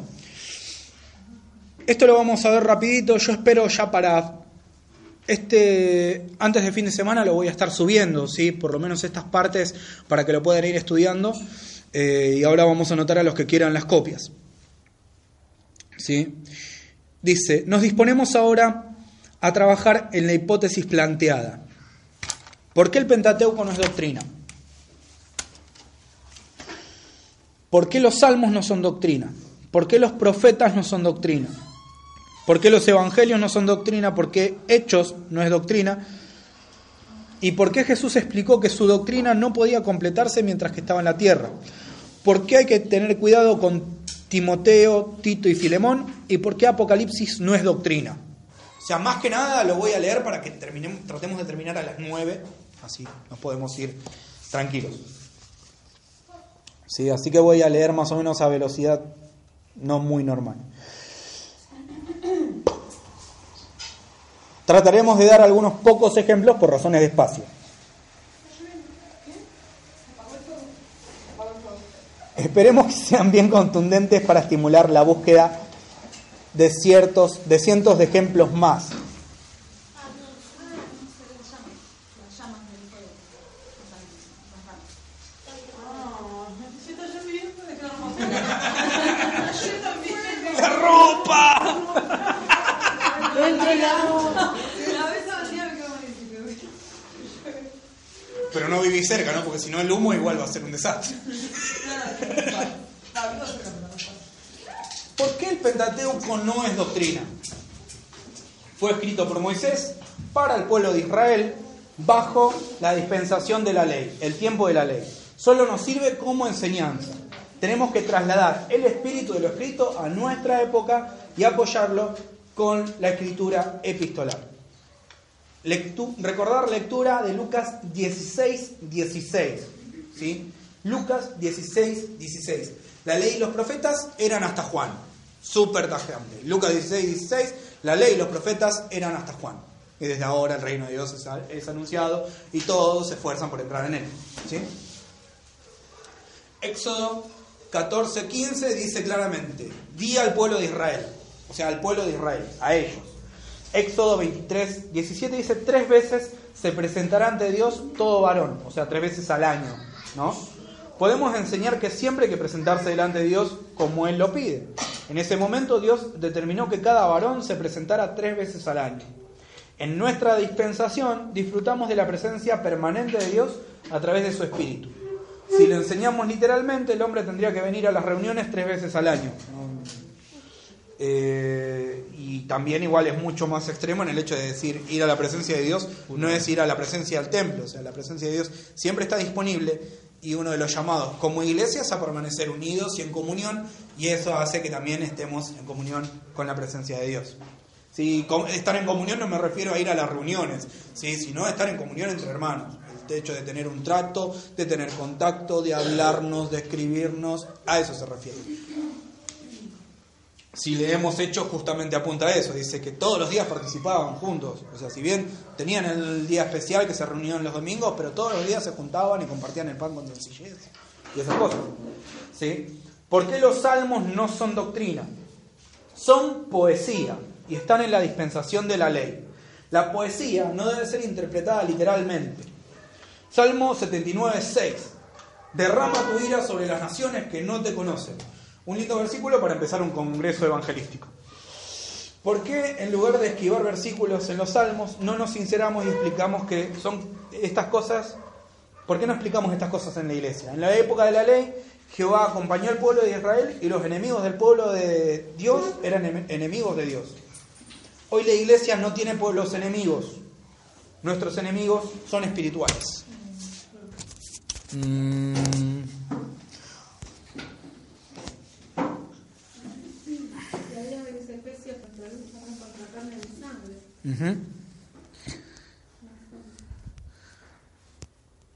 esto lo vamos a ver rapidito. Yo espero ya para este antes de fin de semana lo voy a estar subiendo, sí, por lo menos estas partes para que lo puedan ir estudiando. Eh, y ahora vamos a anotar a los que quieran las copias. ¿Sí? Dice, nos disponemos ahora a trabajar en la hipótesis planteada. ¿Por qué el Pentateuco no es doctrina? ¿Por qué los salmos no son doctrina? ¿Por qué los profetas no son doctrina? ¿Por qué los evangelios no son doctrina? ¿Por qué hechos no es doctrina? ¿Y por qué Jesús explicó que su doctrina no podía completarse mientras que estaba en la tierra? ¿Por qué hay que tener cuidado con Timoteo, Tito y Filemón? ¿Y por qué Apocalipsis no es doctrina? O sea, más que nada lo voy a leer para que terminemos, tratemos de terminar a las nueve, así nos podemos ir tranquilos. Sí, así que voy a leer más o menos a velocidad no muy normal. Trataremos de dar algunos pocos ejemplos por razones de espacio. Esperemos que sean bien contundentes para estimular la búsqueda de, ciertos, de cientos de ejemplos más. ¡La ropa! No viví cerca, ¿no? Porque si no el humo igual va a ser un desastre. ¿Por qué el Pentateuco no es doctrina? Fue escrito por Moisés para el pueblo de Israel bajo la dispensación de la ley, el tiempo de la ley. Solo nos sirve como enseñanza. Tenemos que trasladar el espíritu de lo escrito a nuestra época y apoyarlo con la escritura epistolar. Recordar lectura de Lucas 16, 16. ¿sí? Lucas 16, 16. La ley y los profetas eran hasta Juan. Súper tajante. Lucas 16, 16. La ley y los profetas eran hasta Juan. Y desde ahora el reino de Dios es, es anunciado y todos se esfuerzan por entrar en él. ¿sí? Éxodo 14, 15 dice claramente, di al pueblo de Israel, o sea, al pueblo de Israel, a ellos. Éxodo 23, 17 dice, tres veces se presentará ante Dios todo varón, o sea, tres veces al año, ¿no? Podemos enseñar que siempre hay que presentarse delante de Dios como Él lo pide. En ese momento Dios determinó que cada varón se presentara tres veces al año. En nuestra dispensación disfrutamos de la presencia permanente de Dios a través de su Espíritu. Si lo enseñamos literalmente, el hombre tendría que venir a las reuniones tres veces al año. Eh, y también igual es mucho más extremo en el hecho de decir ir a la presencia de Dios, no es ir a la presencia del templo, o sea, la presencia de Dios siempre está disponible y uno de los llamados como iglesias a permanecer unidos y en comunión y eso hace que también estemos en comunión con la presencia de Dios. Si estar en comunión no me refiero a ir a las reuniones, ¿sí? sino estar en comunión entre hermanos. El hecho de tener un trato, de tener contacto, de hablarnos, de escribirnos, a eso se refiere. Si le hemos hecho, justamente apunta a eso. Dice que todos los días participaban juntos. O sea, si bien tenían el día especial que se reunían los domingos, pero todos los días se juntaban y compartían el pan con sencillez y esas cosas. ¿Sí? ¿Por qué los salmos no son doctrina? Son poesía y están en la dispensación de la ley. La poesía no debe ser interpretada literalmente. Salmo 79, 6. Derrama tu ira sobre las naciones que no te conocen un lindo versículo para empezar un congreso evangelístico. ¿Por qué en lugar de esquivar versículos en los salmos no nos sinceramos y explicamos que son estas cosas? ¿Por qué no explicamos estas cosas en la iglesia? En la época de la ley, Jehová acompañó al pueblo de Israel y los enemigos del pueblo de Dios eran enemigos de Dios. Hoy la iglesia no tiene pueblos enemigos. Nuestros enemigos son espirituales. Mm.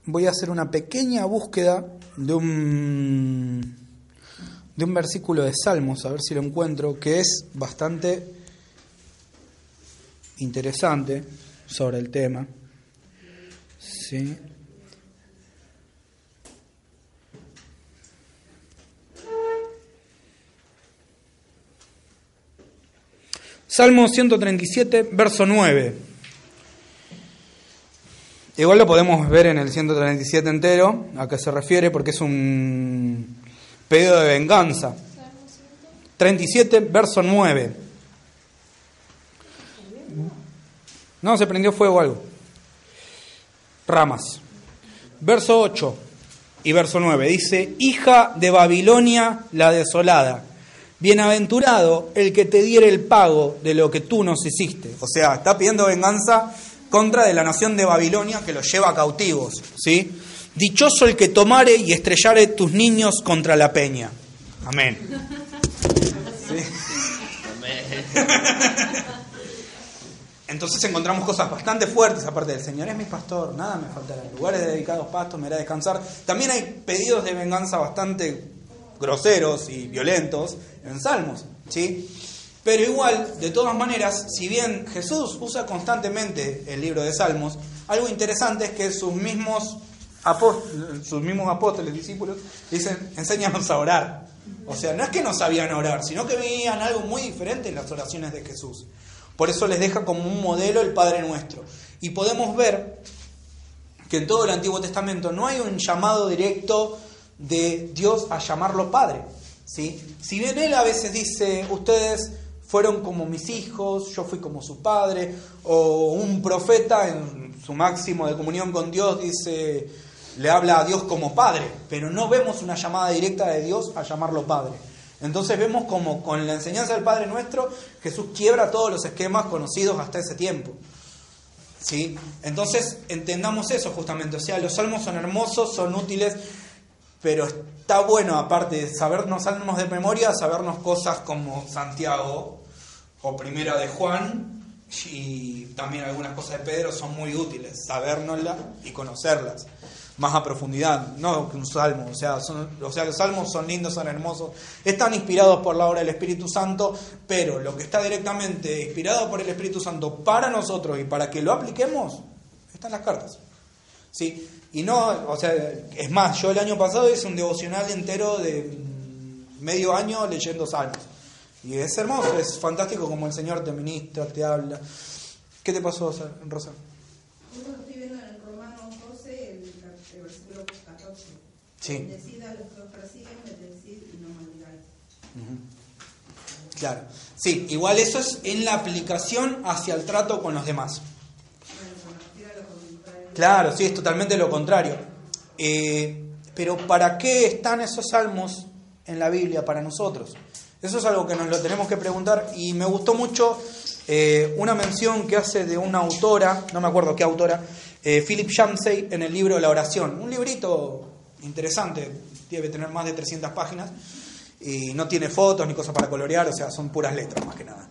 Voy a hacer una pequeña búsqueda de un, de un versículo de Salmos, a ver si lo encuentro, que es bastante interesante sobre el tema. Sí. Salmo 137, verso 9. Igual lo podemos ver en el 137 entero, a qué se refiere, porque es un pedido de venganza. 37, verso 9. No, se prendió fuego algo. Ramas. Verso 8 y verso 9 dice, hija de Babilonia la desolada Bienaventurado el que te diere el pago de lo que tú nos hiciste. O sea, está pidiendo venganza contra de la nación de Babilonia que los lleva cautivos. ¿sí? Dichoso el que tomare y estrellare tus niños contra la peña. Amén. Entonces encontramos cosas bastante fuertes, aparte del Señor es mi pastor, nada me faltará. Lugares dedicados pastos me hará descansar. También hay pedidos de venganza bastante groseros y violentos en Salmos, ¿sí? Pero igual, de todas maneras, si bien Jesús usa constantemente el libro de Salmos, algo interesante es que sus mismos apóstoles, sus mismos apóstoles, discípulos, dicen, enséñanos a orar. O sea, no es que no sabían orar, sino que veían algo muy diferente en las oraciones de Jesús. Por eso les deja como un modelo el Padre Nuestro. Y podemos ver que en todo el Antiguo Testamento no hay un llamado directo de Dios a llamarlo Padre. ¿sí? Si bien Él a veces dice, ustedes fueron como mis hijos, yo fui como su padre, o un profeta en su máximo de comunión con Dios dice, le habla a Dios como Padre, pero no vemos una llamada directa de Dios a llamarlo Padre. Entonces vemos como con la enseñanza del Padre nuestro, Jesús quiebra todos los esquemas conocidos hasta ese tiempo. ¿Sí? Entonces entendamos eso justamente, o sea, los salmos son hermosos, son útiles, pero está bueno, aparte de sabernos salmos de memoria, sabernos cosas como Santiago o Primera de Juan y también algunas cosas de Pedro son muy útiles, sabérnoslas y conocerlas. más a profundidad, no que un salmo, o sea, son, o sea, los salmos son lindos, son hermosos, están inspirados por la obra del Espíritu Santo, pero lo que está directamente inspirado por el Espíritu Santo para nosotros y para que lo apliquemos, están las cartas. ¿Sí? Y no, o sea, es más, yo el año pasado hice un devocional entero de medio año leyendo salmos. Y es hermoso, es fantástico como el Señor te ministra, te habla. ¿Qué te pasó, Rosa? Sí. Decid a los que os persiguen, bendecid y no maldigáis. Claro. Sí, igual eso es en la aplicación hacia el trato con los demás. Claro, sí, es totalmente lo contrario. Eh, pero ¿para qué están esos salmos en la Biblia para nosotros? Eso es algo que nos lo tenemos que preguntar y me gustó mucho eh, una mención que hace de una autora, no me acuerdo qué autora, eh, Philip Shamsey en el libro La oración, un librito interesante, debe tener más de 300 páginas y no tiene fotos ni cosas para colorear, o sea, son puras letras más que nada.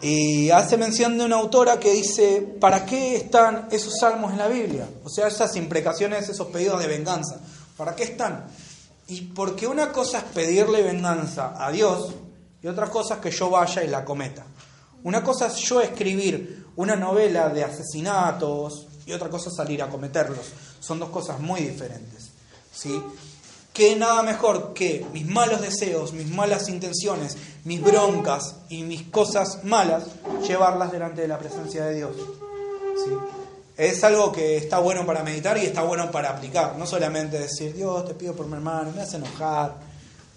Y hace mención de una autora que dice, ¿para qué están esos salmos en la Biblia? O sea, esas imprecaciones, esos pedidos de venganza, ¿para qué están? Y porque una cosa es pedirle venganza a Dios y otra cosa es que yo vaya y la cometa. Una cosa es yo escribir una novela de asesinatos y otra cosa es salir a cometerlos. Son dos cosas muy diferentes. ¿sí? Que nada mejor que mis malos deseos, mis malas intenciones, mis broncas y mis cosas malas, llevarlas delante de la presencia de Dios. Es algo que está bueno para meditar y está bueno para aplicar. No solamente decir, Dios, te pido por mi hermano, me hace enojar.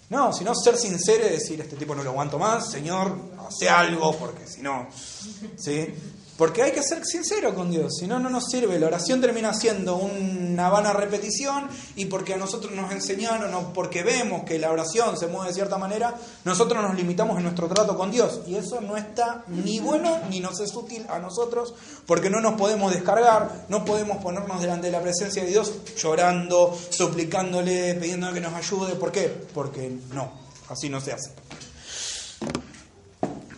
No, sino ser sincero y decir, este tipo no lo aguanto más, Señor, hace algo, porque si no, ¿sí? Porque hay que ser sincero con Dios, si no, no nos sirve. La oración termina siendo una vana repetición y porque a nosotros nos enseñaron o porque vemos que la oración se mueve de cierta manera, nosotros nos limitamos en nuestro trato con Dios. Y eso no está ni bueno ni nos es útil a nosotros porque no nos podemos descargar, no podemos ponernos delante de la presencia de Dios llorando, suplicándole, pidiéndole que nos ayude. ¿Por qué? Porque no, así no se hace.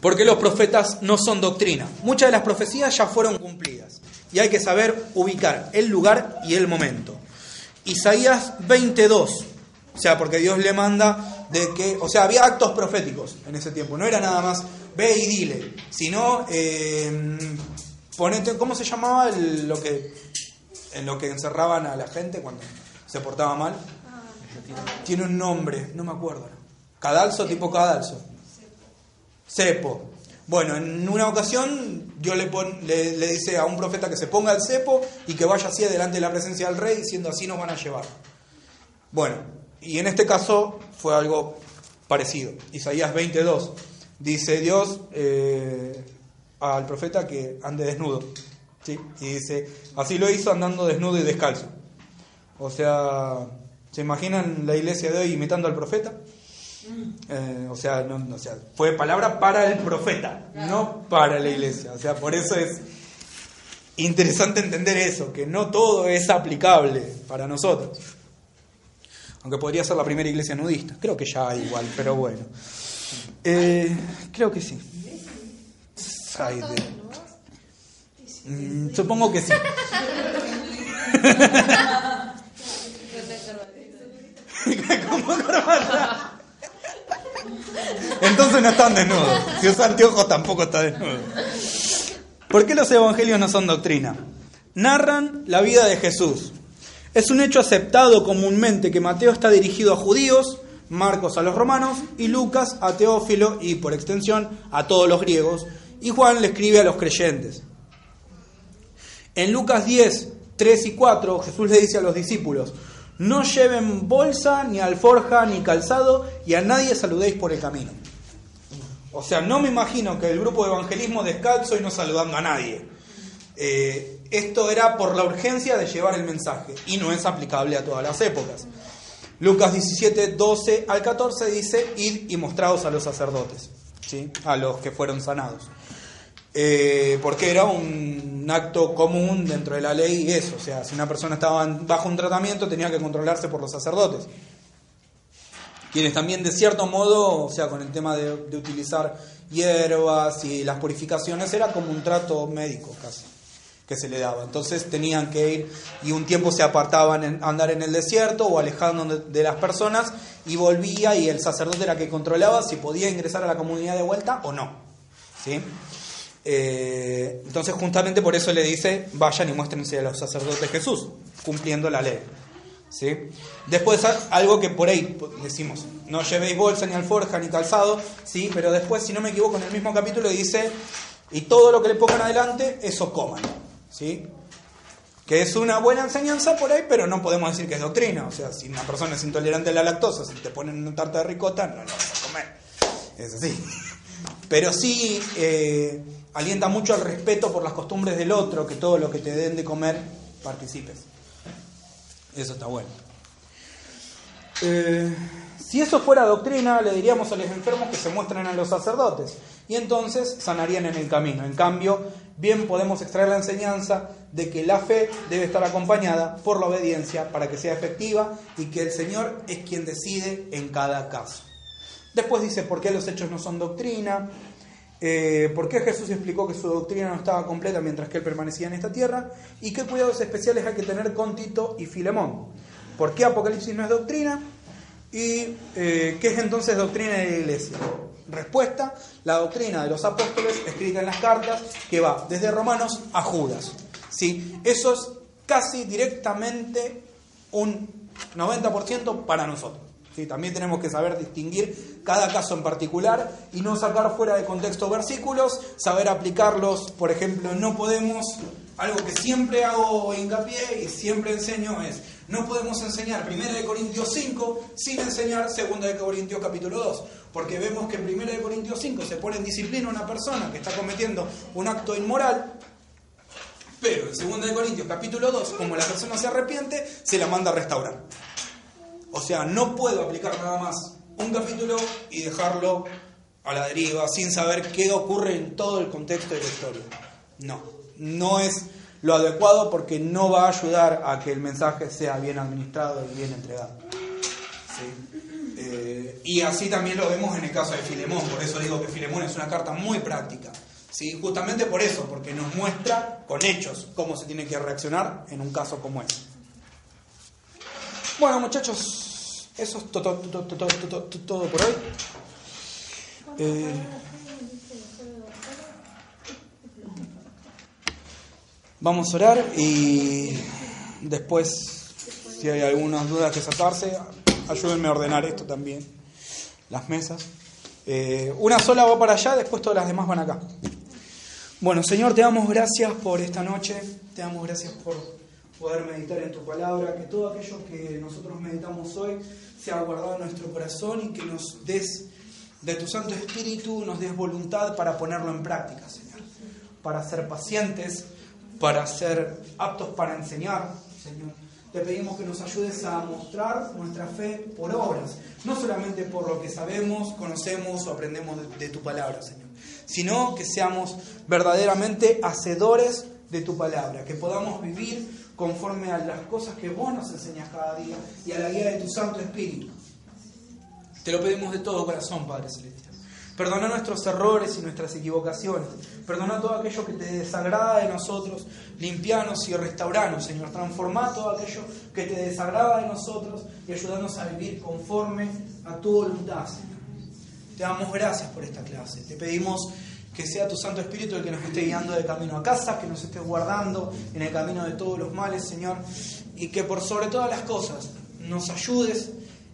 Porque los profetas no son doctrina. Muchas de las profecías ya fueron cumplidas. Y hay que saber ubicar el lugar y el momento. Isaías 22. O sea, porque Dios le manda de que, o sea, había actos proféticos en ese tiempo. No era nada más ve y dile, sino eh, ponete, ¿cómo se llamaba lo que en lo que encerraban a la gente cuando se portaba mal? Tiene un nombre, no me acuerdo. Cadalso, tipo cadalso. Cepo. Bueno, en una ocasión Dios le, le, dice a un profeta que se ponga el cepo y que vaya así delante de la presencia del rey diciendo así nos van a llevar. Bueno, y en este caso fue algo parecido. Isaías 22 dice Dios eh, al profeta que ande desnudo. ¿sí? Y dice, así lo hizo andando desnudo y descalzo. O sea, ¿se imaginan la iglesia de hoy imitando al profeta? Eh, o, sea, no, o sea, fue palabra para el profeta, no para la iglesia. O sea, por eso es interesante entender eso, que no todo es aplicable para nosotros. Aunque podría ser la primera iglesia nudista. Creo que ya hay igual, pero bueno. Eh, creo que sí. Mm, supongo que sí. ¿Cómo entonces no están desnudos. Si usa anteojos tampoco está desnudo. ¿Por qué los evangelios no son doctrina? Narran la vida de Jesús. Es un hecho aceptado comúnmente que Mateo está dirigido a judíos, Marcos a los romanos y Lucas a Teófilo y por extensión a todos los griegos, y Juan le escribe a los creyentes. En Lucas 10, 3 y 4 Jesús le dice a los discípulos, no lleven bolsa, ni alforja, ni calzado, y a nadie saludéis por el camino. O sea, no me imagino que el grupo de evangelismo descalzo y no saludando a nadie. Eh, esto era por la urgencia de llevar el mensaje y no es aplicable a todas las épocas. Lucas 17, 12 al 14 dice, id y mostraos a los sacerdotes, ¿sí? a los que fueron sanados. Eh, porque era un acto común dentro de la ley eso, o sea, si una persona estaba bajo un tratamiento tenía que controlarse por los sacerdotes, también de cierto modo, o sea, con el tema de, utilizar hierbas y las purificaciones, era como un trato médico casi. que se le daba. Entonces tenían que ir y un tiempo se apartaban a andar en el desierto o alejando de las personas y volvía y el sacerdote era que controlaba si podía ingresar a la comunidad de vuelta o no. ¿sí? Eh, entonces justamente por eso le dice, vayan y muéstrense a los sacerdotes Jesús, cumpliendo la ley. ¿Sí? Después algo que por ahí decimos, no llevéis bolsa ni alforja ni calzado, ¿sí? pero después, si no me equivoco, en el mismo capítulo dice, y todo lo que le pongan adelante, eso coman. ¿sí? Que es una buena enseñanza por ahí, pero no podemos decir que es doctrina. O sea, si una persona es intolerante a la lactosa, si te ponen una tarta de ricota, no la vas a comer. Es así. Pero sí eh, alienta mucho al respeto por las costumbres del otro, que todo lo que te den de comer participes. Eso está bueno. Eh, si eso fuera doctrina, le diríamos a los enfermos que se muestren a los sacerdotes y entonces sanarían en el camino. En cambio, bien podemos extraer la enseñanza de que la fe debe estar acompañada por la obediencia para que sea efectiva y que el Señor es quien decide en cada caso. Después dice por qué los hechos no son doctrina, eh, por qué Jesús explicó que su doctrina no estaba completa mientras que él permanecía en esta tierra y qué cuidados especiales hay que tener con Tito y Filemón. ¿Por qué Apocalipsis no es doctrina? ¿Y eh, qué es entonces doctrina de la iglesia? Respuesta, la doctrina de los apóstoles escrita en las cartas que va desde Romanos a Judas. ¿Sí? Eso es casi directamente un 90% para nosotros. También tenemos que saber distinguir cada caso en particular y no sacar fuera de contexto versículos, saber aplicarlos, por ejemplo, no podemos, algo que siempre hago hincapié y siempre enseño es, no podemos enseñar 1 Corintios 5 sin enseñar 2 Corintios capítulo 2, porque vemos que en 1 Corintios 5 se pone en disciplina una persona que está cometiendo un acto inmoral, pero en 2 Corintios capítulo 2, como la persona se arrepiente, se la manda a restaurar. O sea, no puedo aplicar nada más un capítulo y dejarlo a la deriva sin saber qué ocurre en todo el contexto de la historia. No, no es lo adecuado porque no va a ayudar a que el mensaje sea bien administrado y bien entregado. Eh, y así también lo vemos en el caso de Filemón, por eso digo que Filemón es una carta muy práctica. ¿sí? Justamente por eso, porque nos muestra con hechos cómo se tiene que reaccionar en un caso como este. Bueno muchachos, eso es todo, por hoy. Eh, Vamos a orar y después, si hay algunas dudas que sacarse, ayúdenme a ordenar esto también, las mesas. Eh, una sola va para allá, después todas las demás van acá. Bueno, Señor, te damos gracias por esta noche, te damos gracias por poder meditar en tu palabra, que todo aquello que nosotros meditamos hoy sea guardado en nuestro corazón y que nos des de tu Santo Espíritu, nos des voluntad para ponerlo en práctica, Señor, para ser pacientes para ser aptos para enseñar, Señor. Te pedimos que nos ayudes a mostrar nuestra fe por obras, no solamente por lo que sabemos, conocemos o aprendemos de, tu palabra, Señor, sino que seamos verdaderamente hacedores de tu palabra, que podamos vivir conforme a las cosas que vos nos enseñas cada día y a la guía de tu Santo Espíritu. Te lo pedimos de todo corazón, Padre Celestial. Perdona nuestros errores y nuestras equivocaciones. Perdona todo aquello que te desagrada de nosotros. Limpianos y restauranos, Señor. Transforma todo aquello que te desagrada de nosotros y ayúdanos a vivir conforme a tu voluntad, Señor. Te damos gracias por esta clase. Te pedimos que sea tu Santo Espíritu el que nos esté guiando de camino a casa, que nos esté guardando en el camino de todos los males, Señor. Y que por sobre todas las cosas nos ayudes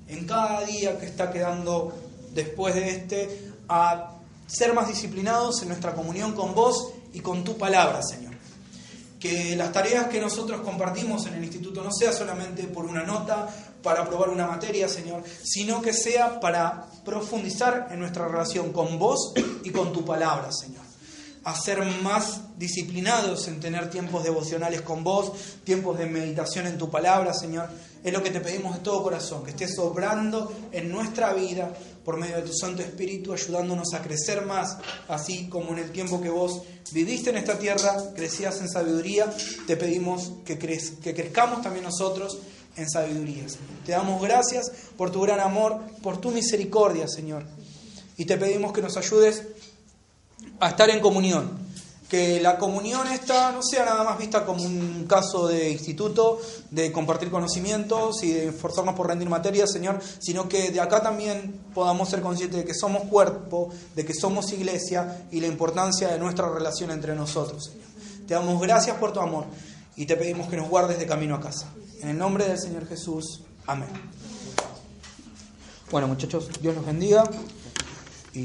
en cada día que está quedando después de este a ser más disciplinados en nuestra comunión con vos y con tu palabra, Señor. Que las tareas que nosotros compartimos en el instituto no sea solamente por una nota, para aprobar una materia, Señor, sino que sea para profundizar en nuestra relación con vos y con tu palabra, Señor. A ser más disciplinados en tener tiempos devocionales con vos, tiempos de meditación en tu palabra, Señor. Es lo que te pedimos de todo corazón, que estés obrando en nuestra vida por medio de tu Santo Espíritu, ayudándonos a crecer más, así como en el tiempo que vos viviste en esta tierra, crecías en sabiduría, te pedimos que, que crezcamos también nosotros en sabiduría. Te damos gracias por tu gran amor, por tu misericordia, Señor. Y te pedimos que nos ayudes a estar en comunión, que la comunión esta no sea nada más vista como un caso de instituto, de compartir conocimientos y de esforzarnos por rendir materia, Señor, sino que de acá también podamos ser conscientes de que somos cuerpo, de que somos iglesia y la importancia de nuestra relación entre nosotros, Señor. Te damos gracias por tu amor y te pedimos que nos guardes de camino a casa. En el nombre del Señor Jesús. Amén. Bueno, muchachos, Dios los bendiga y